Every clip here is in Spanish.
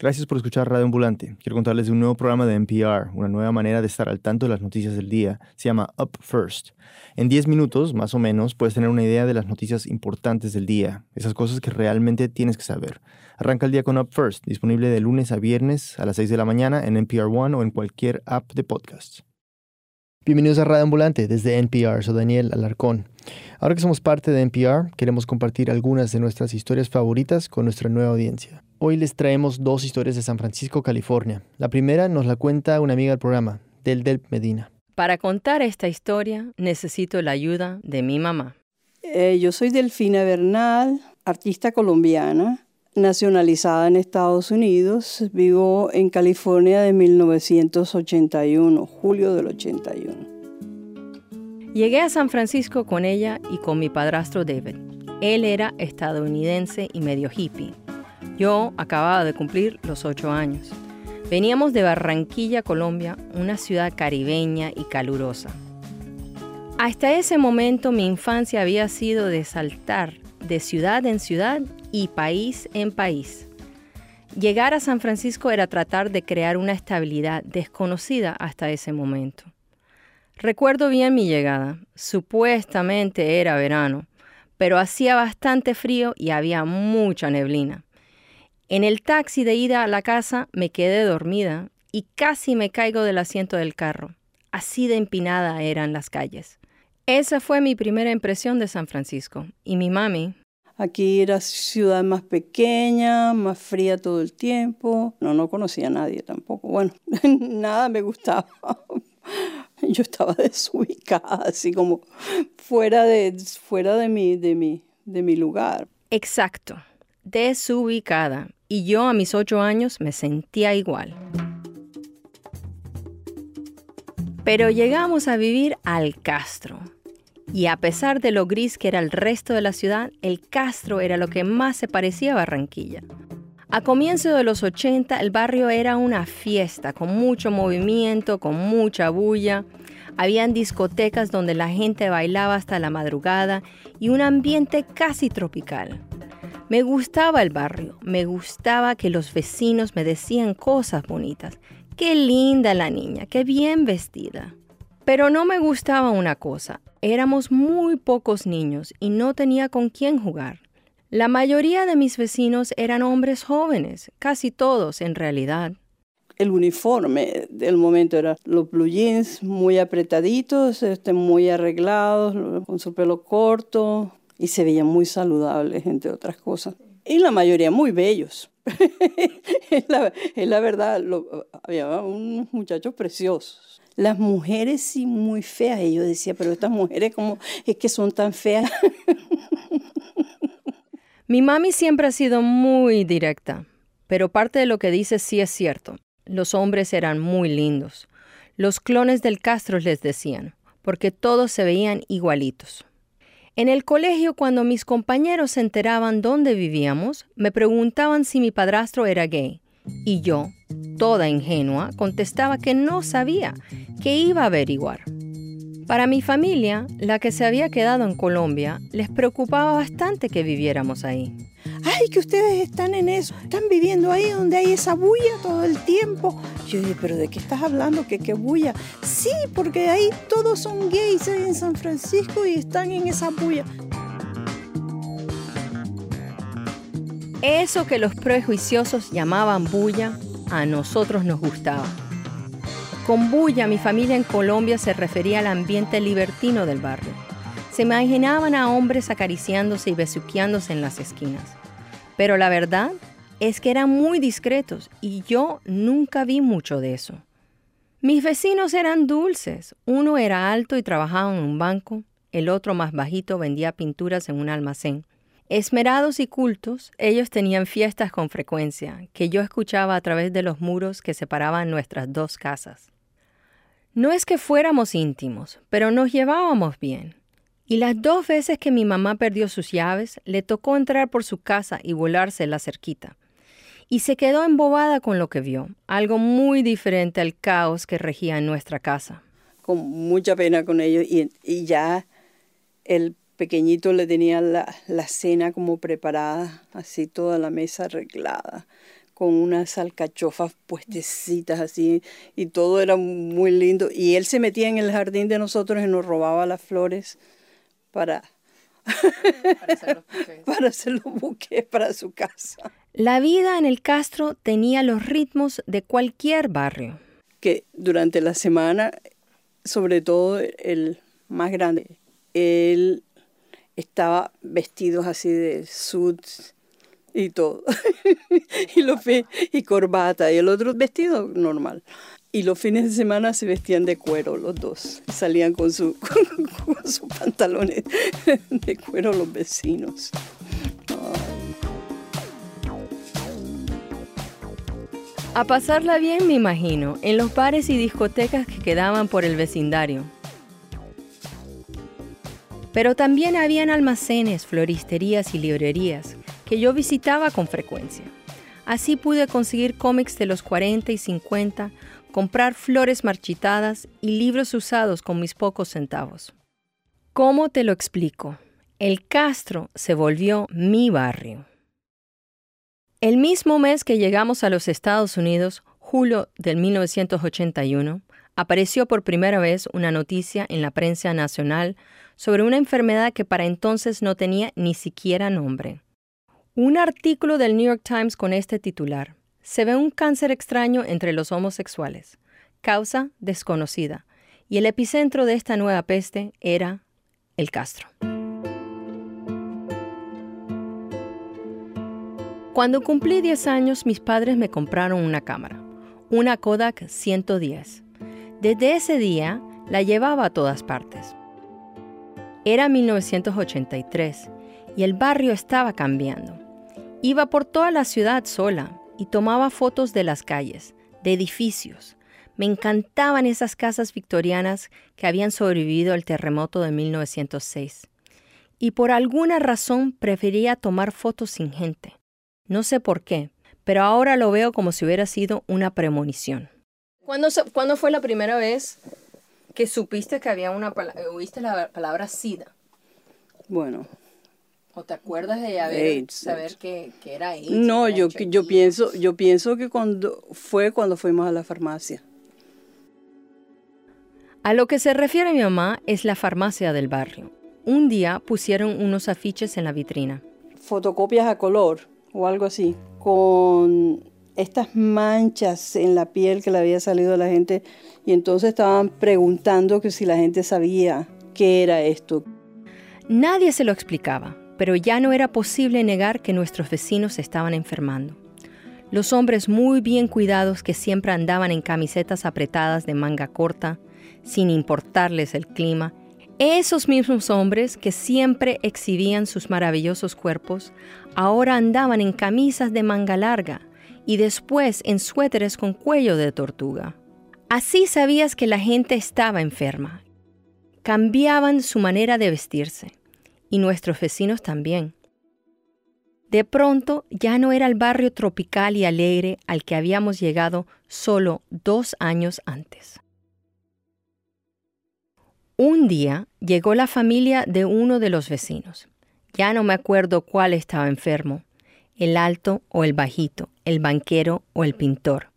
Gracias por escuchar Radio Ambulante. Quiero contarles de un nuevo programa de NPR, una nueva manera de estar al tanto de las noticias del día. Se llama Up First. En 10 minutos, más o menos, puedes tener una idea de las noticias importantes del día, esas cosas que realmente tienes que saber. Arranca el día con Up First, disponible de lunes a viernes a las 6 de la mañana en NPR One o en cualquier app de podcasts. Bienvenidos a Radio Ambulante desde NPR, soy Daniel Alarcón. Ahora que somos parte de NPR, queremos compartir algunas de nuestras historias favoritas con nuestra nueva audiencia. Hoy les traemos dos historias de San Francisco, California. La primera nos la cuenta una amiga del programa, Del Del Medina. Para contar esta historia necesito la ayuda de mi mamá. Eh, yo soy Delfina Bernal, artista colombiana, nacionalizada en Estados Unidos. Vivo en California de 1981, julio del 81. Llegué a San Francisco con ella y con mi padrastro David. Él era estadounidense y medio hippie. Yo acababa de cumplir los ocho años. Veníamos de Barranquilla, Colombia, una ciudad caribeña y calurosa. Hasta ese momento mi infancia había sido de saltar de ciudad en ciudad y país en país. Llegar a San Francisco era tratar de crear una estabilidad desconocida hasta ese momento. Recuerdo bien mi llegada. Supuestamente era verano, pero hacía bastante frío y había mucha neblina. En el taxi de ida a la casa me quedé dormida y casi me caigo del asiento del carro. Así de empinada eran las calles. Esa fue mi primera impresión de San Francisco. Y mi mami, Aquí era ciudad más pequeña, más fría todo el tiempo. No, no conocía a nadie tampoco. Bueno, nada me gustaba. Yo estaba desubicada, así como fuera de, fuera de, mi, de, mi, de mi lugar. Exacto, desubicada. Y yo a mis ocho años me sentía igual. Pero llegamos a vivir al Castro y a pesar de lo gris que era el resto de la ciudad, el Castro era lo que más se parecía a Barranquilla. A comienzos de los 80 el barrio era una fiesta, con mucho movimiento, con mucha bulla. Habían discotecas donde la gente bailaba hasta la madrugada y un ambiente casi tropical. Me gustaba el barrio, me gustaba que los vecinos me decían cosas bonitas. Qué linda la niña, qué bien vestida. Pero no me gustaba una cosa, éramos muy pocos niños y no tenía con quién jugar. La mayoría de mis vecinos eran hombres jóvenes, casi todos en realidad. El uniforme del momento era los blue jeans muy apretaditos, este, muy arreglados, con su pelo corto y se veían muy saludables, entre otras cosas. Y la mayoría muy bellos. es, la, verdad, había unos muchachos preciosos las mujeres sí muy feas. Y yo decía, pero estas mujeres como es que son tan feas. Mi mami siempre ha sido muy directa, pero parte de lo que dice sí es cierto. Los hombres eran muy lindos. Los clones del Castro les decían, porque todos se veían igualitos. En el colegio, cuando mis compañeros se enteraban dónde vivíamos, me preguntaban si mi padrastro era gay. Y yo, toda ingenua, contestaba que no sabía, que iba a averiguar. Para mi familia, la que se había quedado en Colombia, les preocupaba bastante que viviéramos ahí. ¡Ay, que ustedes están en eso! Están viviendo ahí donde hay esa bulla todo el tiempo. Yo dije, ¿pero de qué estás hablando? ¿Qué, qué bulla? Sí, porque ahí todos son gays en San Francisco y están en esa bulla. Eso que los prejuiciosos llamaban bulla, a nosotros nos gustaba. Con bulla, mi familia en Colombia se refería al ambiente libertino del barrio. Se imaginaban a hombres acariciándose y besuqueándose en las esquinas. Pero la verdad es que eran muy discretos y yo nunca vi mucho de eso. Mis vecinos eran dulces. Uno era alto y trabajaba en un banco, el otro más bajito vendía pinturas en un almacén. Esmerados y cultos, ellos tenían fiestas con frecuencia, que yo escuchaba a través de los muros que separaban nuestras dos casas. No es que fuéramos íntimos, pero nos llevábamos bien. Y las dos veces que mi mamá perdió sus llaves, le tocó entrar por su casa y volarse la cerquita. Y se quedó embobada con lo que vio, algo muy diferente al caos que regía en nuestra casa. Con mucha pena con ellos y, y ya el pequeñito le tenía la, cena como preparada, así toda la mesa arreglada, con unas alcachofas puestecitas así y todo era muy lindo. Y él se metía en el jardín de nosotros y nos robaba las flores para, para hacer los buques para su casa. La vida en el Castro tenía los ritmos de cualquier barrio. Que durante la semana, sobre todo el más grande, él estaba vestido así de suits y todo. y, los y corbata, y el otro vestido normal. Y los fines de semana se vestían de cuero los dos. Salían con, su, con, sus pantalones de cuero los vecinos. A pasarla bien, me imagino, en los bares y discotecas que quedaban por el vecindario. Pero también habían almacenes, floristerías y librerías que yo visitaba con frecuencia. Así pude conseguir cómics de los 40 y 50, comprar flores marchitadas y libros usados con mis pocos centavos. ¿Cómo te lo explico? El Castro se volvió mi barrio. El mismo mes que llegamos a los Estados Unidos, julio del 1981, apareció por primera vez una noticia en la prensa nacional sobre una enfermedad que para entonces no tenía ni siquiera nombre. Un artículo del New York Times con este titular. Se ve un cáncer extraño entre los homosexuales. Causa desconocida. Y el epicentro de esta nueva peste era el Castro. Cuando cumplí 10 años, mis padres me compraron una cámara, una Kodak 110. Desde ese día la llevaba a todas partes. Era 1983 y el barrio estaba cambiando. Iba por toda la ciudad sola y tomaba fotos de las calles, de edificios. Me encantaban esas casas victorianas que habían sobrevivido al terremoto de 1906. Y por alguna razón prefería tomar fotos sin gente. No sé por qué, pero ahora lo veo como si hubiera sido una premonición. ¿Cuándo, fue la primera vez que supiste que había una oíste la palabra SIDA? Bueno, ¿O te acuerdas de haber, saber que, era AIDS? No, yo, yo, pienso, yo pienso que cuando fue cuando fuimos a la farmacia. A lo que se refiere mi mamá es la farmacia del barrio. Un día pusieron unos afiches en la vitrina. Fotocopias a color o algo así, con estas manchas en la piel que le había salido a la gente y entonces estaban preguntando que si la gente sabía qué era esto. Nadie se lo explicaba pero ya no era posible negar que nuestros vecinos estaban enfermando. Los hombres muy bien cuidados que siempre andaban en camisetas apretadas de manga corta, sin importarles el clima, esos mismos hombres que siempre exhibían sus maravillosos cuerpos, ahora andaban en camisas de manga larga y después en suéteres con cuello de tortuga. Así sabías que la gente estaba enferma. Cambiaban su manera de vestirse y nuestros vecinos también. De pronto ya no era el barrio tropical y alegre al que habíamos llegado solo dos años antes. Un día llegó la familia de uno de los vecinos. Ya no me acuerdo cuál estaba enfermo, el alto o el bajito, el banquero o el pintor.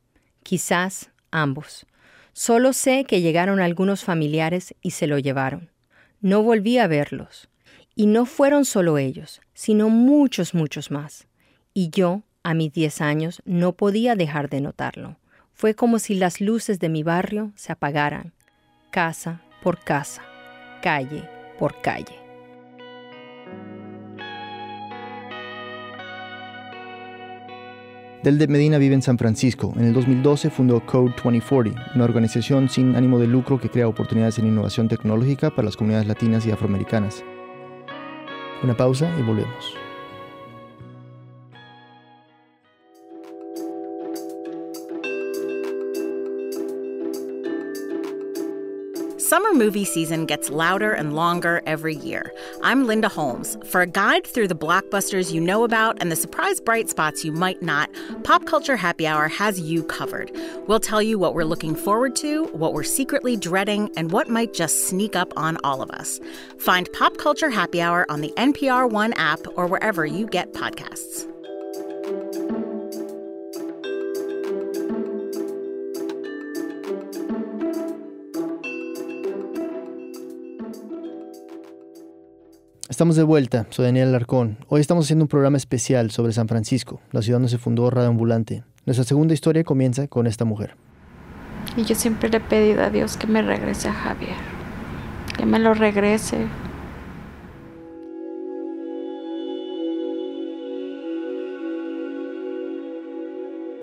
Quizás ambos. Solo sé que llegaron algunos familiares y se lo llevaron. No volví a verlos. Y no fueron solo ellos, sino muchos, muchos más. Y yo, a mis 10 años, no podía dejar de notarlo. Fue como si las luces de mi barrio se apagaran, casa por casa, calle por calle. Del de Medina vive en San Francisco. En el 2012 fundó Code 2040, una organización sin ánimo de lucro que crea oportunidades en innovación tecnológica para las comunidades latinas y afroamericanas. Una pausa y volvemos. Movie season gets louder and longer every year. I'm Linda Holmes. For a guide through the blockbusters you know about and the surprise bright spots you might not, Pop Culture Happy Hour has you covered. We'll tell you what we're looking forward to, what we're secretly dreading, and what might just sneak up on all of us. Find Pop Culture Happy Hour on the NPR One app or wherever you get podcasts. Estamos de vuelta, soy Daniel Alarcón. Hoy estamos haciendo un programa especial sobre San Francisco, la ciudad donde se fundó Radio Ambulante. Nuestra segunda historia comienza con esta mujer. Y yo siempre le he pedido a Dios que me regrese a Javier, que me lo regrese.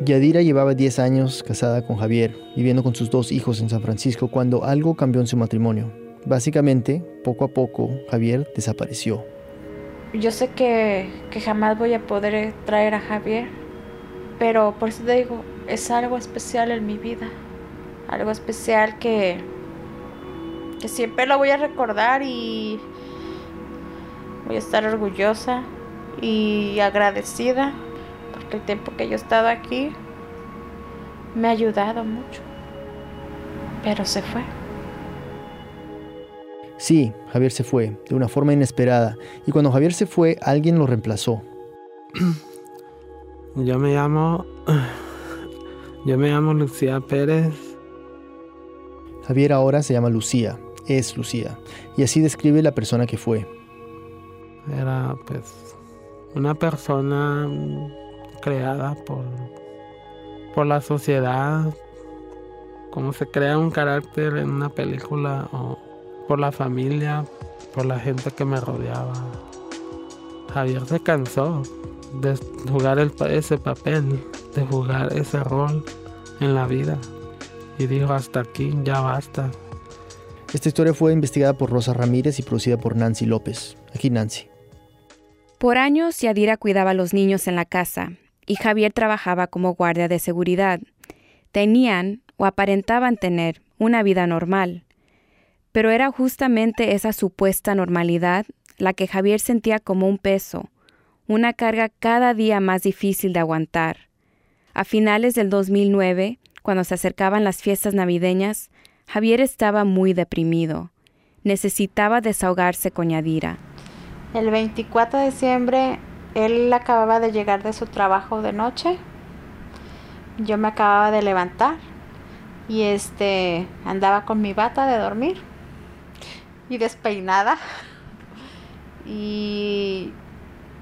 Yadira llevaba 10 años casada con Javier, viviendo con sus dos hijos en San Francisco cuando algo cambió en su matrimonio. Básicamente, poco a poco, Javier desapareció. Yo sé que, que jamás voy a poder traer a Javier, pero por eso te digo, es algo especial en mi vida. Algo especial que, que siempre lo voy a recordar y voy a estar orgullosa y agradecida porque el tiempo que yo he estado aquí me ha ayudado mucho. Pero se fue. Sí, Javier se fue, de una forma inesperada, y cuando Javier se fue, alguien lo reemplazó. Yo me llamo... Yo me llamo Lucía Pérez. Javier ahora se llama Lucía, es Lucía, y así describe la persona que fue. Era pues una persona creada por, por la sociedad, como se crea un carácter en una película o por la familia, por la gente que me rodeaba. Javier se cansó de jugar ese papel, de jugar ese rol en la vida. Y dijo, hasta aquí, ya basta. Esta historia fue investigada por Rosa Ramírez y producida por Nancy López. Aquí Nancy. Por años, Yadira cuidaba a los niños en la casa y Javier trabajaba como guardia de seguridad. Tenían, o aparentaban tener, una vida normal. Pero era justamente esa supuesta normalidad la que Javier sentía como un peso, una carga cada día más difícil de aguantar. A finales del 2009, cuando se acercaban las fiestas navideñas, Javier estaba muy deprimido. Necesitaba desahogarse con Yadira. El 24 de diciembre, él acababa de llegar de su trabajo de noche. Yo me acababa de levantar y este andaba con mi bata de dormir y despeinada. Y,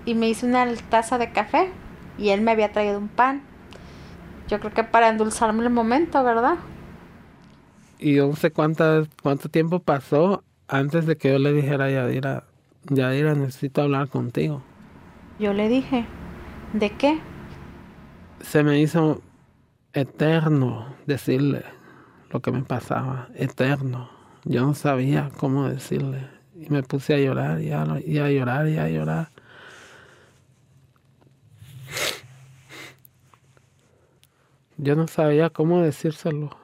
y me hice una taza de café y él me había traído un pan. Yo creo que para endulzarme el momento, ¿verdad? Y yo no sé cuánto tiempo pasó antes de que yo le dijera a Yadira, Yadira, necesito hablar contigo. Yo le dije, ¿de qué? Se me hizo eterno decirle lo que me pasaba, eterno. Yo no sabía cómo decirle. Y me puse a llorar y a, llorar y a llorar. Yo no sabía cómo decírselo.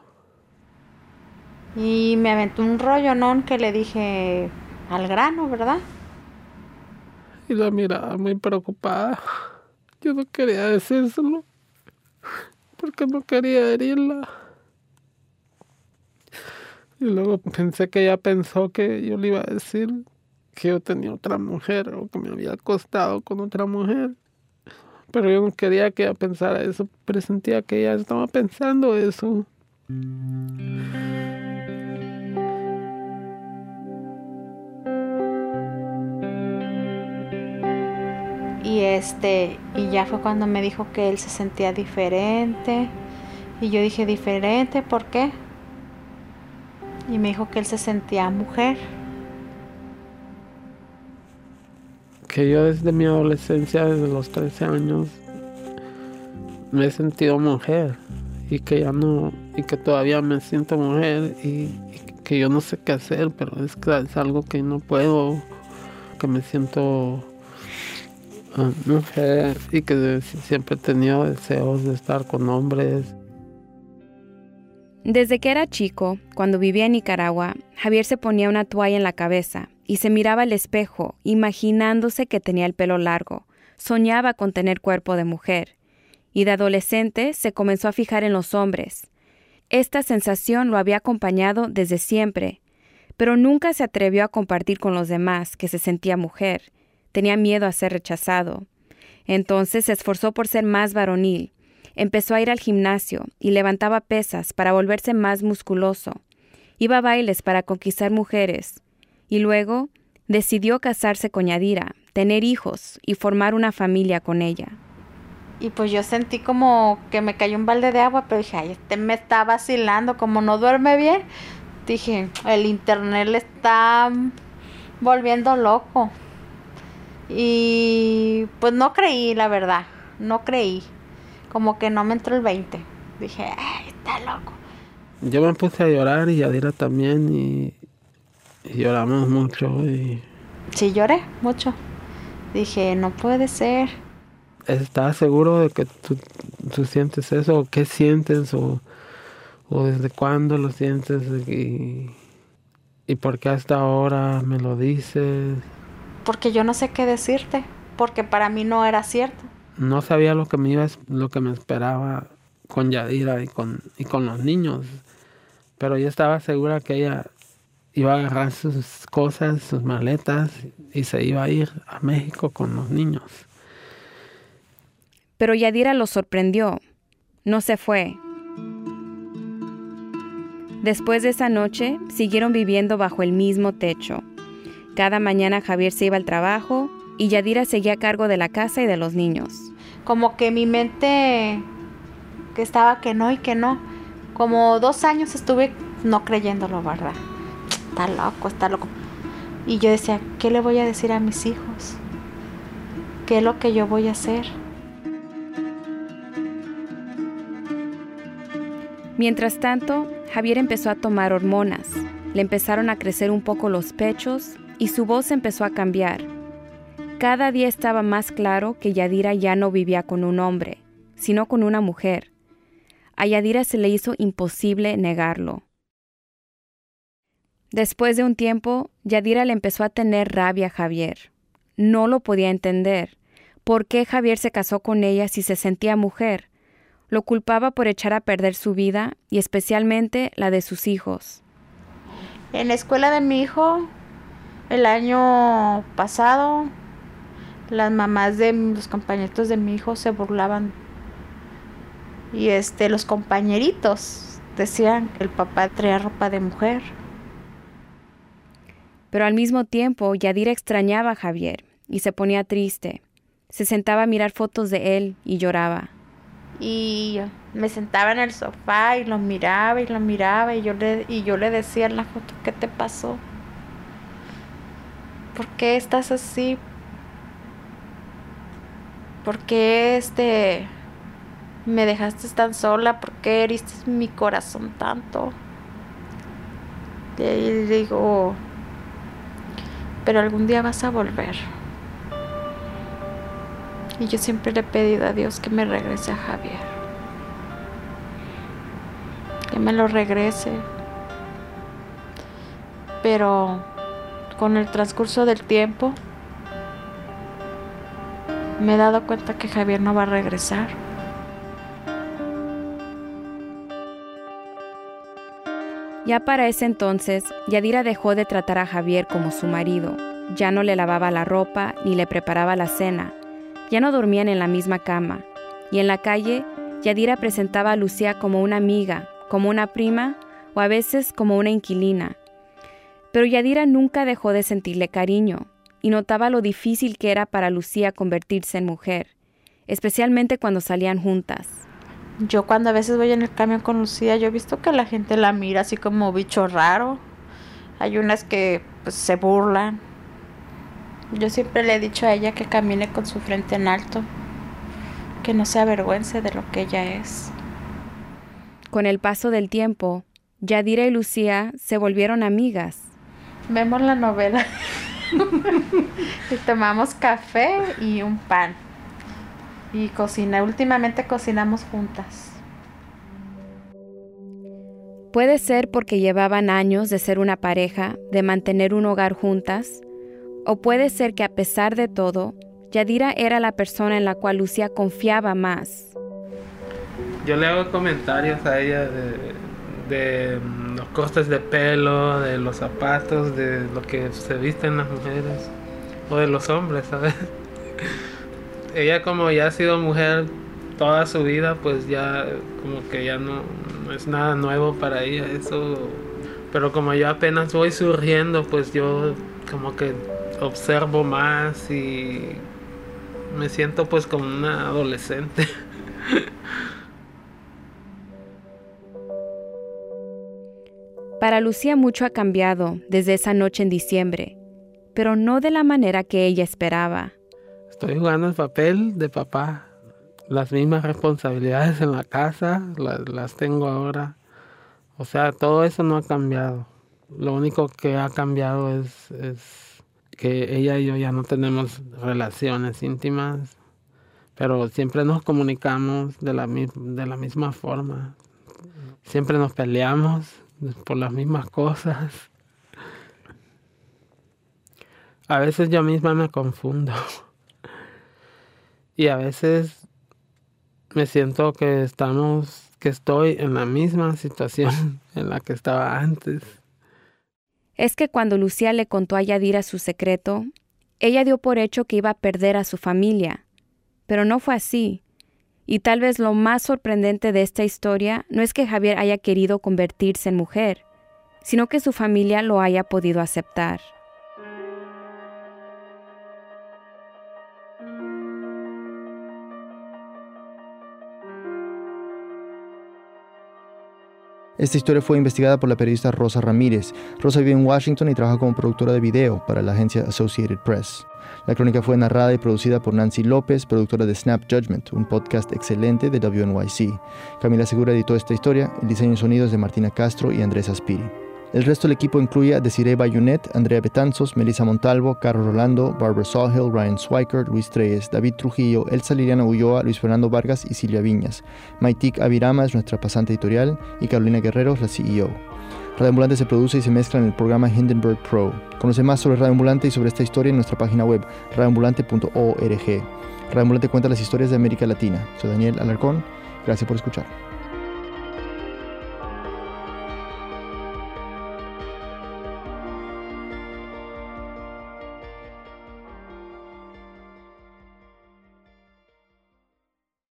Y me aventó un rollo, ¿no? Que le dije al grano, ¿verdad? Y la miraba muy preocupada. Yo no quería decírselo. Porque no quería herirla. Y luego pensé que ella pensó que yo le iba a decir que yo tenía otra mujer o que me había acostado con otra mujer. Pero yo no quería que ella pensara eso, presentía que ella estaba pensando eso. Y este, y ya fue cuando me dijo que él se sentía diferente. Y yo dije, ¿diferente? ¿Por qué? Y me dijo que él se sentía mujer. Que yo desde mi adolescencia, desde los 13 años, me he sentido mujer y que ya no, y que todavía me siento mujer y, que yo no sé qué hacer, pero es, es algo que no puedo, que me siento ah, mujer y que siempre he tenido deseos de estar con hombres desde que era chico, cuando vivía en Nicaragua, Javier se ponía una toalla en la cabeza y se miraba al espejo, imaginándose que tenía el pelo largo. Soñaba con tener cuerpo de mujer. Y de adolescente se comenzó a fijar en los hombres. Esta sensación lo había acompañado desde siempre, pero nunca se atrevió a compartir con los demás que se sentía mujer. Tenía miedo a ser rechazado. Entonces se esforzó por ser más varonil Empezó a ir al gimnasio y levantaba pesas para volverse más musculoso. Iba a bailes para conquistar mujeres. Y luego decidió casarse con Yadira, tener hijos y formar una familia con ella. Y pues yo sentí como que me cayó un balde de agua, pero dije, ay, este me está vacilando, como no duerme bien. Dije, el internet le está volviendo loco. Y pues no creí, la verdad, no creí. Como que no me entró el 20. Dije, ay, está loco. Yo me puse a llorar y Yadira también y, y lloramos mucho. Y... Sí, lloré mucho. Dije, no puede ser. ¿Estás seguro de que tú, tú sientes eso? ¿O qué sientes? ¿O, o desde cuándo lo sientes? Y, ¿Y por qué hasta ahora me lo dices? Porque yo no sé qué decirte. Porque para mí no era cierto. No sabía lo que me iba, lo que me esperaba con Yadira y con, y con los niños pero yo estaba segura que ella iba a agarrar sus cosas, sus maletas y se iba a ir a México con los niños. Pero Yadira lo sorprendió. No se fue. Después de esa noche, siguieron viviendo bajo el mismo techo. Cada mañana Javier se iba al trabajo y Yadira seguía a cargo de la casa y de los niños. Como que mi mente que estaba que no y que no como dos años estuve no creyéndolo, ¿verdad? Está loco, está loco. Y yo decía, ¿qué le voy a decir a mis hijos? ¿Qué es lo que yo voy a hacer? Mientras tanto, Javier empezó a tomar hormonas. Le empezaron a crecer un poco los pechos y su voz empezó a cambiar. Cada día estaba más claro que Yadira ya no vivía con un hombre, sino con una mujer. A Yadira se le hizo imposible negarlo. Después de un tiempo, Yadira le empezó a tener rabia a Javier. No lo podía entender. ¿Por qué Javier se casó con ella si se sentía mujer? Lo culpaba por echar a perder su vida y especialmente la de sus hijos. En la escuela de mi hijo, el año pasado, las mamás de los compañeros de mi hijo se burlaban y este, los compañeritos decían que el papá traía ropa de mujer. Pero al mismo tiempo, Yadira extrañaba a Javier y se ponía triste. Se sentaba a mirar fotos de él y lloraba. Y me sentaba en el sofá y lo miraba y lo miraba y yo le, y yo le decía en la foto, ¿qué te pasó? ¿Por qué estás así? ¿Por qué este me dejaste tan sola, ¿por qué heriste mi corazón tanto? Y ahí digo, pero algún día vas a volver. Y yo siempre le he pedido a Dios que me regrese a Javier. Que me lo regrese. Pero con el transcurso del tiempo me he dado cuenta que Javier no va a regresar. Ya para ese entonces, Yadira dejó de tratar a Javier como su marido. Ya no le lavaba la ropa ni le preparaba la cena. Ya no dormían en la misma cama. Y en la calle, Yadira presentaba a Lucía como una amiga, como una prima o a veces como una inquilina. Pero Yadira nunca dejó de sentirle cariño y notaba lo difícil que era para Lucía convertirse en mujer, especialmente cuando salían juntas. Yo cuando a veces voy en el camión con Lucía, yo he visto que la gente la mira así como bicho raro. Hay unas que pues, se burlan. Yo siempre le he dicho a ella que camine con su frente en alto, que no se avergüence de lo que ella es. Con el paso del tiempo, Yadira y Lucía se volvieron amigas. Vemos la novela y tomamos café y un pan y cocina. Últimamente cocinamos juntas. Puede ser porque llevaban años de ser una pareja, de mantener un hogar juntas, o puede ser que a pesar de todo, Yadira era la persona en la cual Lucía confiaba más. Yo le hago comentarios a ella de, de cortes de pelo, de los zapatos, de lo que se visten las mujeres o de los hombres, ¿sabes? ella como ya ha sido mujer toda su vida, pues ya como que ya no, es nada nuevo para ella eso. Pero como yo apenas voy surgiendo, pues yo como que observo más y me siento pues como una adolescente. Para Lucía mucho ha cambiado desde esa noche en diciembre, pero no de la manera que ella esperaba. Estoy jugando el papel de papá. Las mismas responsabilidades en la casa las, tengo ahora. O sea, todo eso no ha cambiado. Lo único que ha cambiado es, es que ella y yo ya no tenemos relaciones íntimas, pero siempre nos comunicamos de la, de la misma forma. Siempre nos peleamos, por las mismas cosas. A veces yo misma me confundo. Y a veces me siento que estamos, que estoy en la misma situación en la que estaba antes. Es que cuando Lucía le contó a Yadira su secreto, ella dio por hecho que iba a perder a su familia. Pero no fue así. Y tal vez lo más sorprendente de esta historia no es que Javier haya querido convertirse en mujer, sino que su familia lo haya podido aceptar. Esta historia fue investigada por la periodista Rosa Ramírez. Rosa vive en Washington y trabaja como productora de video para la agencia Associated Press. La crónica fue narrada y producida por Nancy López, productora de Snap Judgment, un podcast excelente de WNYC. Camila Segura editó esta historia, el diseño y sonidos de Martina Castro y Andrés Aspiri. El resto del equipo incluye a Desiree Bayunet, Andrea Betanzos, Melissa Montalvo, Carlos Rolando, Barbara Sawhill, Ryan Swiker, Luis Treyes, David Trujillo, Elsa Liliana Ulloa, Luis Fernando Vargas y Silvia Viñas. Maitik Avirama es nuestra pasante editorial y Carolina Guerrero es la CEO. Radio Ambulante se produce y se mezcla en el programa Hindenburg Pro. Conoce más sobre Radio Ambulante y sobre esta historia en nuestra página web radioambulante.org. Radio Ambulante cuenta las historias de América Latina. Soy Daniel Alarcón. Gracias por escuchar.